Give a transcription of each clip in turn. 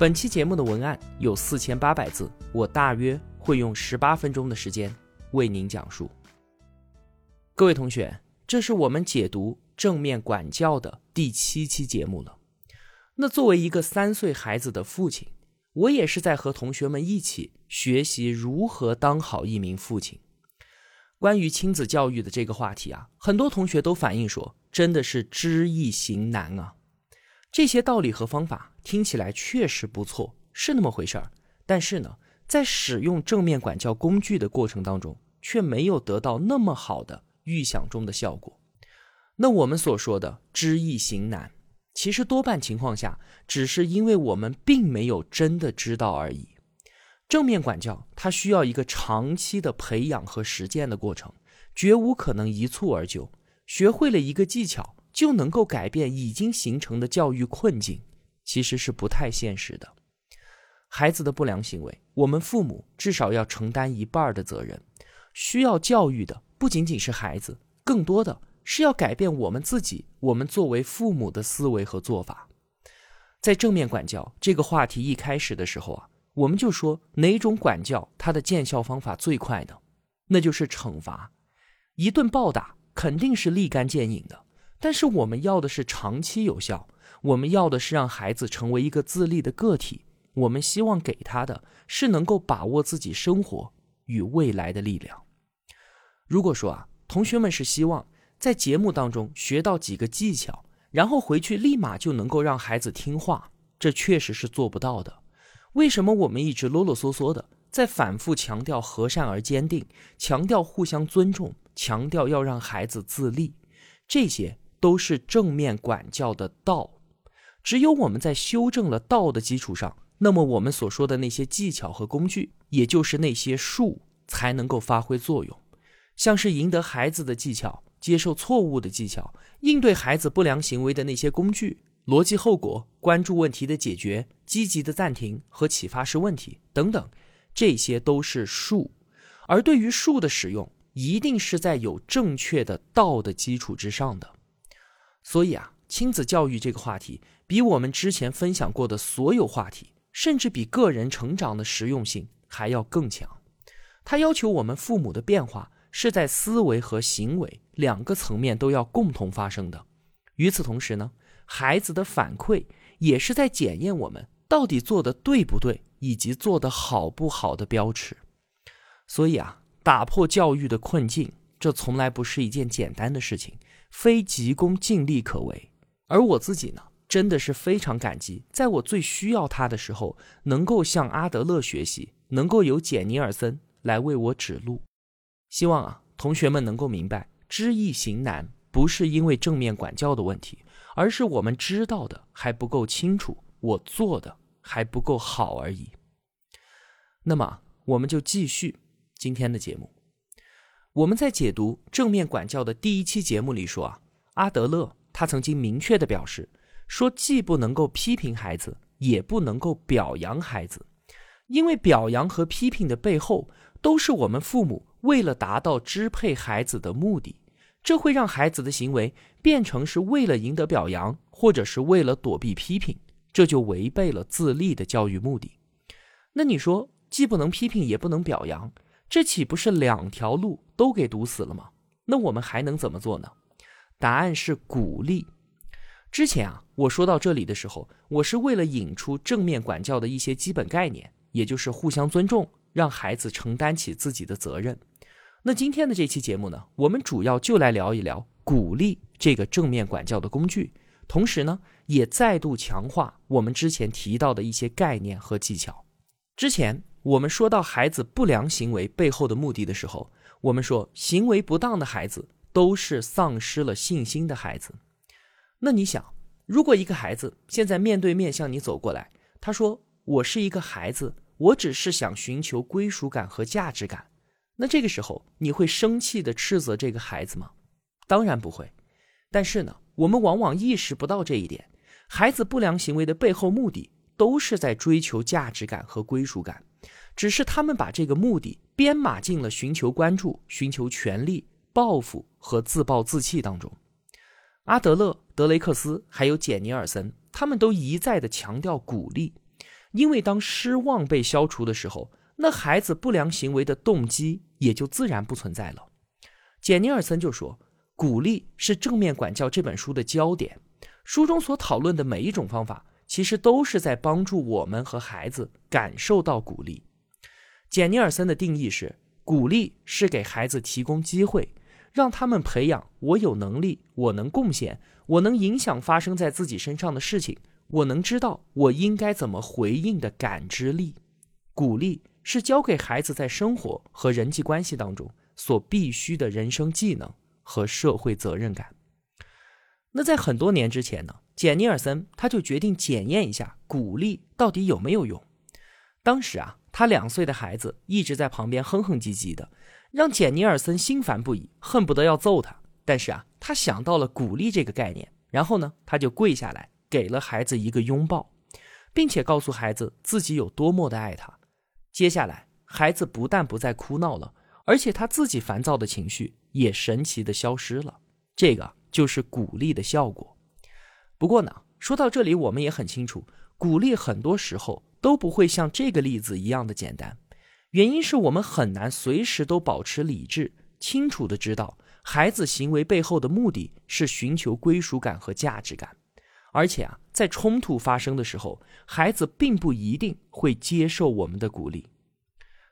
本期节目的文案有四千八百字，我大约会用十八分钟的时间为您讲述。各位同学，这是我们解读正面管教的第七期节目了。那作为一个三岁孩子的父亲，我也是在和同学们一起学习如何当好一名父亲。关于亲子教育的这个话题啊，很多同学都反映说，真的是知易行难啊。这些道理和方法听起来确实不错，是那么回事儿。但是呢，在使用正面管教工具的过程当中，却没有得到那么好的预想中的效果。那我们所说的知易行难，其实多半情况下只是因为我们并没有真的知道而已。正面管教它需要一个长期的培养和实践的过程，绝无可能一蹴而就。学会了一个技巧。就能够改变已经形成的教育困境，其实是不太现实的。孩子的不良行为，我们父母至少要承担一半的责任。需要教育的不仅仅是孩子，更多的是要改变我们自己。我们作为父母的思维和做法，在正面管教这个话题一开始的时候啊，我们就说哪种管教它的见效方法最快呢？那就是惩罚。一顿暴打肯定是立竿见影的。但是我们要的是长期有效，我们要的是让孩子成为一个自立的个体，我们希望给他的是能够把握自己生活与未来的力量。如果说啊，同学们是希望在节目当中学到几个技巧，然后回去立马就能够让孩子听话，这确实是做不到的。为什么我们一直啰啰嗦嗦的在反复强调和善而坚定，强调互相尊重，强调要让孩子自立，这些？都是正面管教的道，只有我们在修正了道的基础上，那么我们所说的那些技巧和工具，也就是那些术，才能够发挥作用。像是赢得孩子的技巧、接受错误的技巧、应对孩子不良行为的那些工具、逻辑后果、关注问题的解决、积极的暂停和启发式问题等等，这些都是术。而对于术的使用，一定是在有正确的道的基础之上的。所以啊，亲子教育这个话题比我们之前分享过的所有话题，甚至比个人成长的实用性还要更强。它要求我们父母的变化是在思维和行为两个层面都要共同发生的。与此同时呢，孩子的反馈也是在检验我们到底做的对不对，以及做的好不好的标尺。所以啊，打破教育的困境，这从来不是一件简单的事情。非急功近利可为，而我自己呢，真的是非常感激，在我最需要他的时候，能够向阿德勒学习，能够有简尼尔森来为我指路。希望啊，同学们能够明白，知易行难不是因为正面管教的问题，而是我们知道的还不够清楚，我做的还不够好而已。那么，我们就继续今天的节目。我们在解读正面管教的第一期节目里说啊，阿德勒他曾经明确的表示说，既不能够批评孩子，也不能够表扬孩子，因为表扬和批评的背后都是我们父母为了达到支配孩子的目的，这会让孩子的行为变成是为了赢得表扬，或者是为了躲避批评，这就违背了自立的教育目的。那你说，既不能批评，也不能表扬？这岂不是两条路都给堵死了吗？那我们还能怎么做呢？答案是鼓励。之前啊，我说到这里的时候，我是为了引出正面管教的一些基本概念，也就是互相尊重，让孩子承担起自己的责任。那今天的这期节目呢，我们主要就来聊一聊鼓励这个正面管教的工具，同时呢，也再度强化我们之前提到的一些概念和技巧。之前。我们说到孩子不良行为背后的目的的时候，我们说行为不当的孩子都是丧失了信心的孩子。那你想，如果一个孩子现在面对面向你走过来，他说：“我是一个孩子，我只是想寻求归属感和价值感，那这个时候你会生气的斥责这个孩子吗？当然不会。但是呢，我们往往意识不到这一点，孩子不良行为的背后目的都是在追求价值感和归属感，只是他们把这个目的编码进了寻求关注、寻求权利、报复和自暴自弃当中。阿德勒、德雷克斯还有简尼尔森，他们都一再的强调鼓励。因为当失望被消除的时候，那孩子不良行为的动机也就自然不存在了。简尼尔森就说：“鼓励是正面管教这本书的焦点，书中所讨论的每一种方法，其实都是在帮助我们和孩子感受到鼓励。”简尼尔森的定义是：鼓励是给孩子提供机会，让他们培养我有能力、我能贡献、我能影响发生在自己身上的事情。我能知道我应该怎么回应的感知力，鼓励是教给孩子在生活和人际关系当中所必须的人生技能和社会责任感。那在很多年之前呢，简尼尔森他就决定检验一下鼓励到底有没有用。当时啊，他两岁的孩子一直在旁边哼哼唧唧的，让简尼尔森心烦不已，恨不得要揍他。但是啊，他想到了鼓励这个概念，然后呢，他就跪下来。给了孩子一个拥抱，并且告诉孩子自己有多么的爱他。接下来，孩子不但不再哭闹了，而且他自己烦躁的情绪也神奇的消失了。这个就是鼓励的效果。不过呢，说到这里，我们也很清楚，鼓励很多时候都不会像这个例子一样的简单。原因是我们很难随时都保持理智，清楚的知道孩子行为背后的目的是寻求归属感和价值感。而且啊，在冲突发生的时候，孩子并不一定会接受我们的鼓励。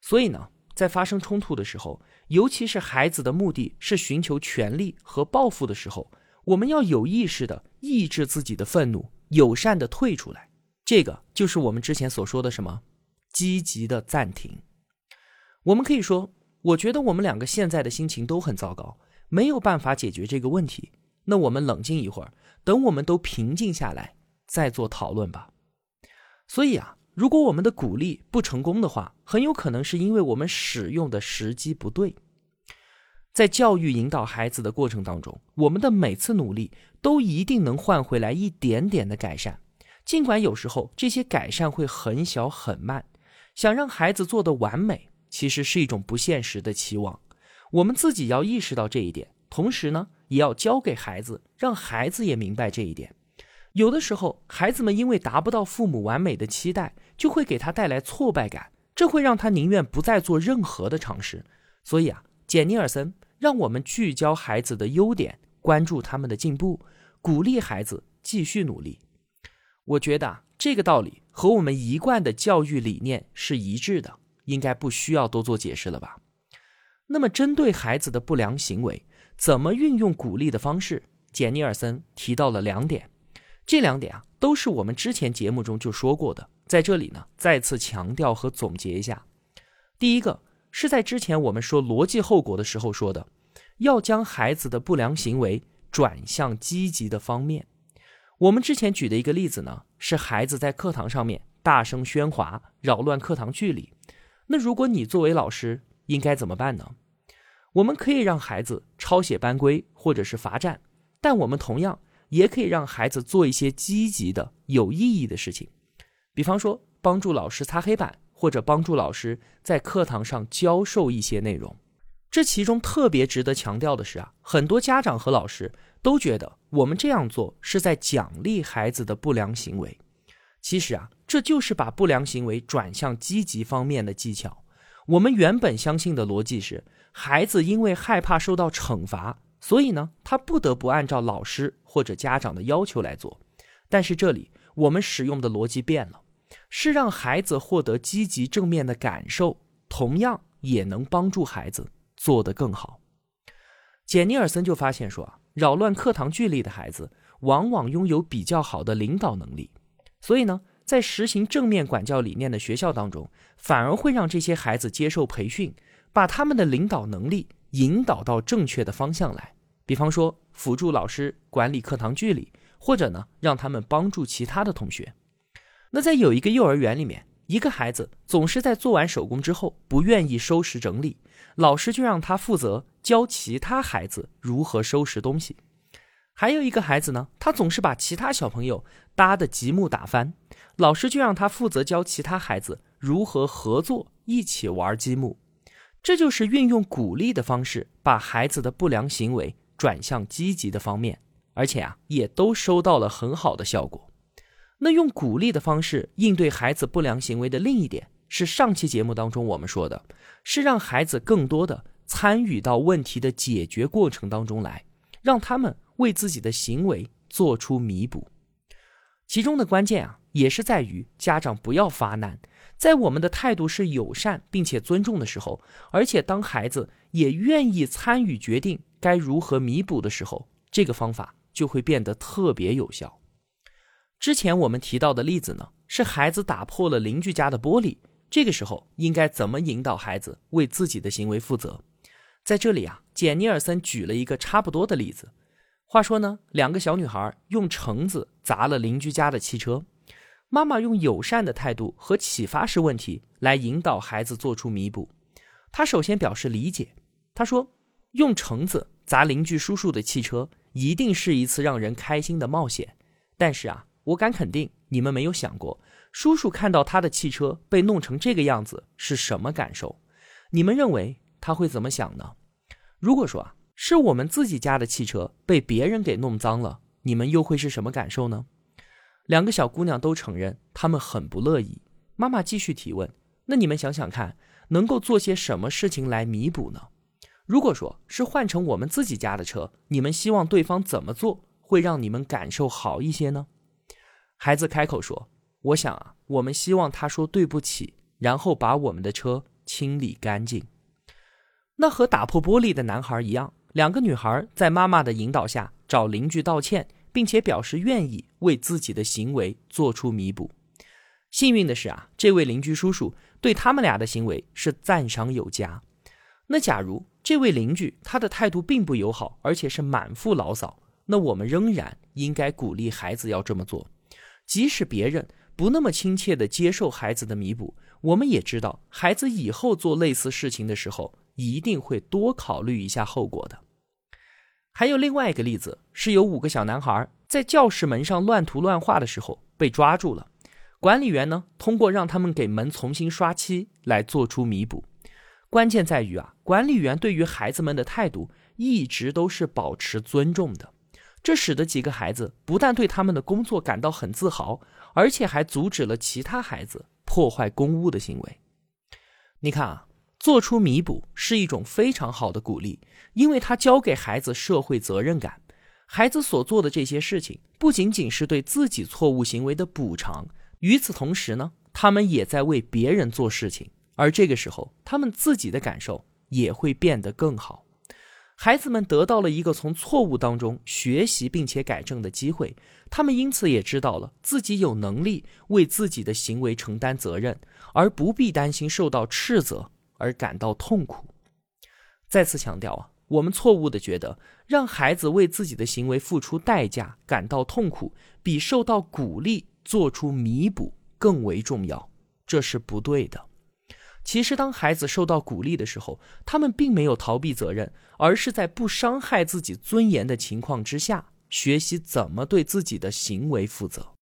所以呢，在发生冲突的时候，尤其是孩子的目的是寻求权利和报复的时候，我们要有意识的抑制自己的愤怒，友善的退出来。这个就是我们之前所说的什么积极的暂停。我们可以说，我觉得我们两个现在的心情都很糟糕，没有办法解决这个问题。那我们冷静一会儿。等我们都平静下来，再做讨论吧。所以啊，如果我们的鼓励不成功的话，很有可能是因为我们使用的时机不对。在教育引导孩子的过程当中，我们的每次努力都一定能换回来一点点的改善，尽管有时候这些改善会很小很慢。想让孩子做的完美，其实是一种不现实的期望。我们自己要意识到这一点，同时呢。也要教给孩子，让孩子也明白这一点。有的时候，孩子们因为达不到父母完美的期待，就会给他带来挫败感，这会让他宁愿不再做任何的尝试。所以啊，简尼尔森让我们聚焦孩子的优点，关注他们的进步，鼓励孩子继续努力。我觉得啊，这个道理和我们一贯的教育理念是一致的，应该不需要多做解释了吧？那么，针对孩子的不良行为。怎么运用鼓励的方式？简尼尔森提到了两点，这两点啊都是我们之前节目中就说过的，在这里呢再次强调和总结一下。第一个是在之前我们说逻辑后果的时候说的，要将孩子的不良行为转向积极的方面。我们之前举的一个例子呢，是孩子在课堂上面大声喧哗，扰乱课堂纪律。那如果你作为老师，应该怎么办呢？我们可以让孩子抄写班规或者是罚站，但我们同样也可以让孩子做一些积极的、有意义的事情，比方说帮助老师擦黑板，或者帮助老师在课堂上教授一些内容。这其中特别值得强调的是啊，很多家长和老师都觉得我们这样做是在奖励孩子的不良行为，其实啊，这就是把不良行为转向积极方面的技巧。我们原本相信的逻辑是。孩子因为害怕受到惩罚，所以呢，他不得不按照老师或者家长的要求来做。但是这里我们使用的逻辑变了，是让孩子获得积极正面的感受，同样也能帮助孩子做得更好。简尼尔森就发现说啊，扰乱课堂纪律的孩子往往拥有比较好的领导能力，所以呢，在实行正面管教理念的学校当中，反而会让这些孩子接受培训。把他们的领导能力引导到正确的方向来，比方说辅助老师管理课堂纪律，或者呢让他们帮助其他的同学。那在有一个幼儿园里面，一个孩子总是在做完手工之后不愿意收拾整理，老师就让他负责教其他孩子如何收拾东西。还有一个孩子呢，他总是把其他小朋友搭的积木打翻，老师就让他负责教其他孩子如何合作一起玩积木。这就是运用鼓励的方式，把孩子的不良行为转向积极的方面，而且啊，也都收到了很好的效果。那用鼓励的方式应对孩子不良行为的另一点，是上期节目当中我们说的，是让孩子更多的参与到问题的解决过程当中来，让他们为自己的行为做出弥补。其中的关键啊，也是在于家长不要发难，在我们的态度是友善并且尊重的时候，而且当孩子也愿意参与决定该如何弥补的时候，这个方法就会变得特别有效。之前我们提到的例子呢，是孩子打破了邻居家的玻璃，这个时候应该怎么引导孩子为自己的行为负责？在这里啊，简尼尔森举了一个差不多的例子。话说呢，两个小女孩用橙子砸了邻居家的汽车，妈妈用友善的态度和启发式问题来引导孩子做出弥补。她首先表示理解，她说：“用橙子砸邻居叔叔的汽车，一定是一次让人开心的冒险，但是啊。”我敢肯定，你们没有想过，叔叔看到他的汽车被弄成这个样子是什么感受？你们认为他会怎么想呢？如果说啊，是我们自己家的汽车被别人给弄脏了，你们又会是什么感受呢？两个小姑娘都承认，她们很不乐意。妈妈继续提问：那你们想想看，能够做些什么事情来弥补呢？如果说是换成我们自己家的车，你们希望对方怎么做会让你们感受好一些呢？孩子开口说：“我想啊，我们希望他说对不起，然后把我们的车清理干净。”那和打破玻璃的男孩一样，两个女孩在妈妈的引导下找邻居道歉，并且表示愿意为自己的行为做出弥补。幸运的是啊，这位邻居叔叔对他们俩的行为是赞赏有加。那假如这位邻居他的态度并不友好，而且是满腹牢骚，那我们仍然应该鼓励孩子要这么做。即使别人不那么亲切地接受孩子的弥补，我们也知道孩子以后做类似事情的时候，一定会多考虑一下后果的。还有另外一个例子，是有五个小男孩在教室门上乱涂乱画的时候被抓住了，管理员呢通过让他们给门重新刷漆来做出弥补。关键在于啊，管理员对于孩子们的态度一直都是保持尊重的。这使得几个孩子不但对他们的工作感到很自豪，而且还阻止了其他孩子破坏公物的行为。你看啊，做出弥补是一种非常好的鼓励，因为它教给孩子社会责任感。孩子所做的这些事情不仅仅是对自己错误行为的补偿，与此同时呢，他们也在为别人做事情，而这个时候，他们自己的感受也会变得更好。孩子们得到了一个从错误当中学习并且改正的机会，他们因此也知道了自己有能力为自己的行为承担责任，而不必担心受到斥责而感到痛苦。再次强调啊，我们错误的觉得让孩子为自己的行为付出代价感到痛苦，比受到鼓励做出弥补更为重要，这是不对的。其实，当孩子受到鼓励的时候，他们并没有逃避责任，而是在不伤害自己尊严的情况之下，学习怎么对自己的行为负责。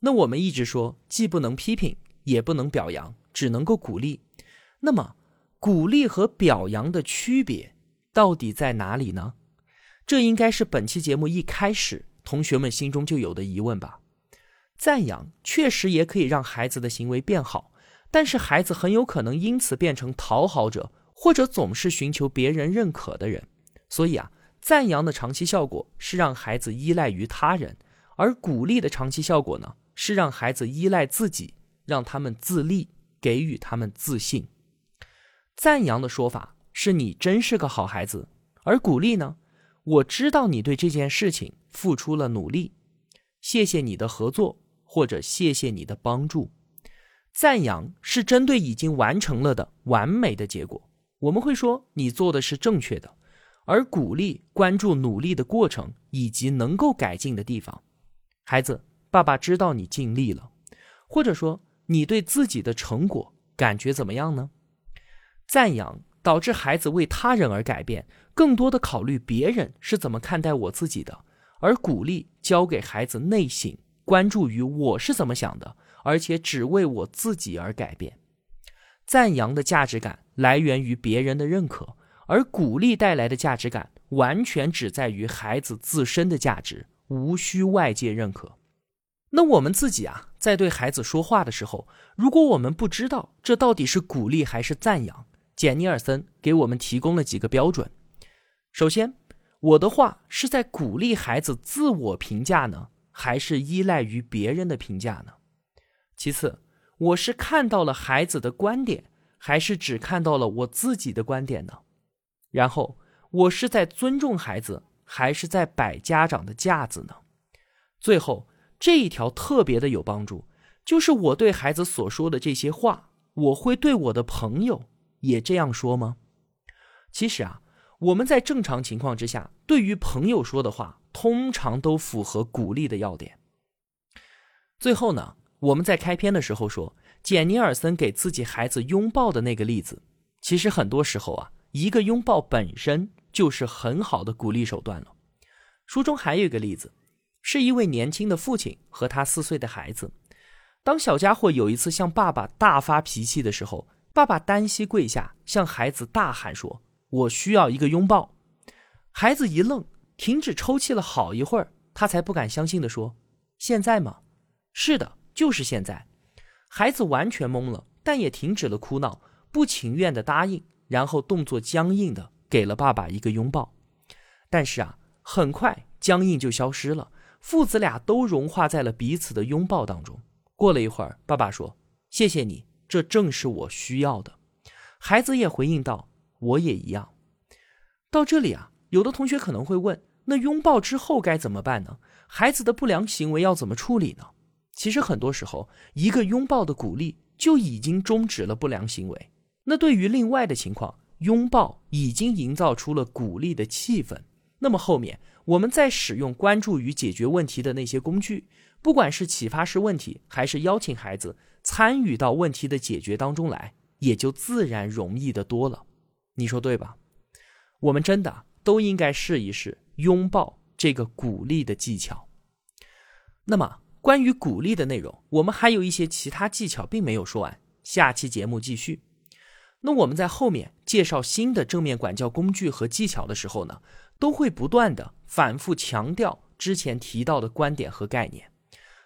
那我们一直说，既不能批评，也不能表扬，只能够鼓励。那么，鼓励和表扬的区别到底在哪里呢？这应该是本期节目一开始同学们心中就有的疑问吧？赞扬确实也可以让孩子的行为变好。但是孩子很有可能因此变成讨好者，或者总是寻求别人认可的人。所以啊，赞扬的长期效果是让孩子依赖于他人，而鼓励的长期效果呢，是让孩子依赖自己，让他们自立，给予他们自信。赞扬的说法是你真是个好孩子，而鼓励呢，我知道你对这件事情付出了努力，谢谢你的合作，或者谢谢你的帮助。赞扬是针对已经完成了的完美的结果，我们会说你做的是正确的；而鼓励关注努力的过程以及能够改进的地方。孩子，爸爸知道你尽力了。或者说，你对自己的成果感觉怎么样呢？赞扬导致孩子为他人而改变，更多的考虑别人是怎么看待我自己的，而鼓励教给孩子内省，关注于我是怎么想的，而且只为我自己而改变。赞扬的价值感来源于别人的认可，而鼓励带来的价值感完全只在于孩子自身的价值，无需外界认可。那我们自己啊，在对孩子说话的时候，如果我们不知道这到底是鼓励还是赞扬，简尼尔森给我们提供了几个标准。首先，我的话是在鼓励孩子自我评价呢，还是依赖于别人的评价呢？其次，我是看到了孩子的观点，还是只看到了我自己的观点呢？然后，我是在尊重孩子，还是在摆家长的架子呢？最后。这一条特别的有帮助，就是我对孩子所说的这些话，我会对我的朋友也这样说吗？其实啊，我们在正常情况之下，对于朋友说的话，通常都符合鼓励的要点。最后呢，我们在开篇的时候说，简尼尔森给自己孩子拥抱的那个例子，其实很多时候啊，一个拥抱本身就是很好的鼓励手段了。书中还有一个例子。是一位年轻的父亲和他四岁的孩子。当小家伙有一次向爸爸大发脾气的时候，爸爸单膝跪下，向孩子大喊说：“我需要一个拥抱。”孩子一愣，停止抽泣了好一会儿，他才不敢相信的说：“现在吗？”“是的，就是现在。”孩子完全懵了，但也停止了哭闹，不情愿的答应，然后动作僵硬的给了爸爸一个拥抱。但是啊，很快僵硬就消失了。父子俩都融化在了彼此的拥抱当中。过了一会儿，爸爸说：“谢谢你，这正是我需要的。”孩子也回应道：“我也一样。”到这里啊，有的同学可能会问：那拥抱之后该怎么办呢？孩子的不良行为要怎么处理呢？其实很多时候，一个拥抱的鼓励就已经终止了不良行为。那对于另外的情况，拥抱已经营造出了鼓励的气氛。那么后面。我们在使用关注于解决问题的那些工具，不管是启发式问题，还是邀请孩子参与到问题的解决当中来，也就自然容易的多了。你说对吧？我们真的都应该试一试拥抱这个鼓励的技巧。那么，关于鼓励的内容，我们还有一些其他技巧并没有说完，下期节目继续。那我们在后面介绍新的正面管教工具和技巧的时候呢？都会不断的反复强调之前提到的观点和概念，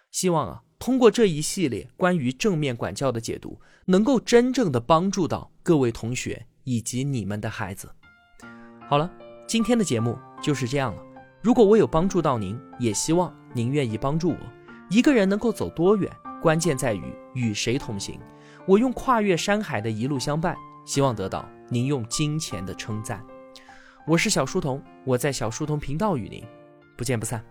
希望啊通过这一系列关于正面管教的解读，能够真正的帮助到各位同学以及你们的孩子。好了，今天的节目就是这样了。如果我有帮助到您，也希望您愿意帮助我。一个人能够走多远，关键在于与谁同行。我用跨越山海的一路相伴，希望得到您用金钱的称赞。我是小书童，我在小书童频道与您不见不散。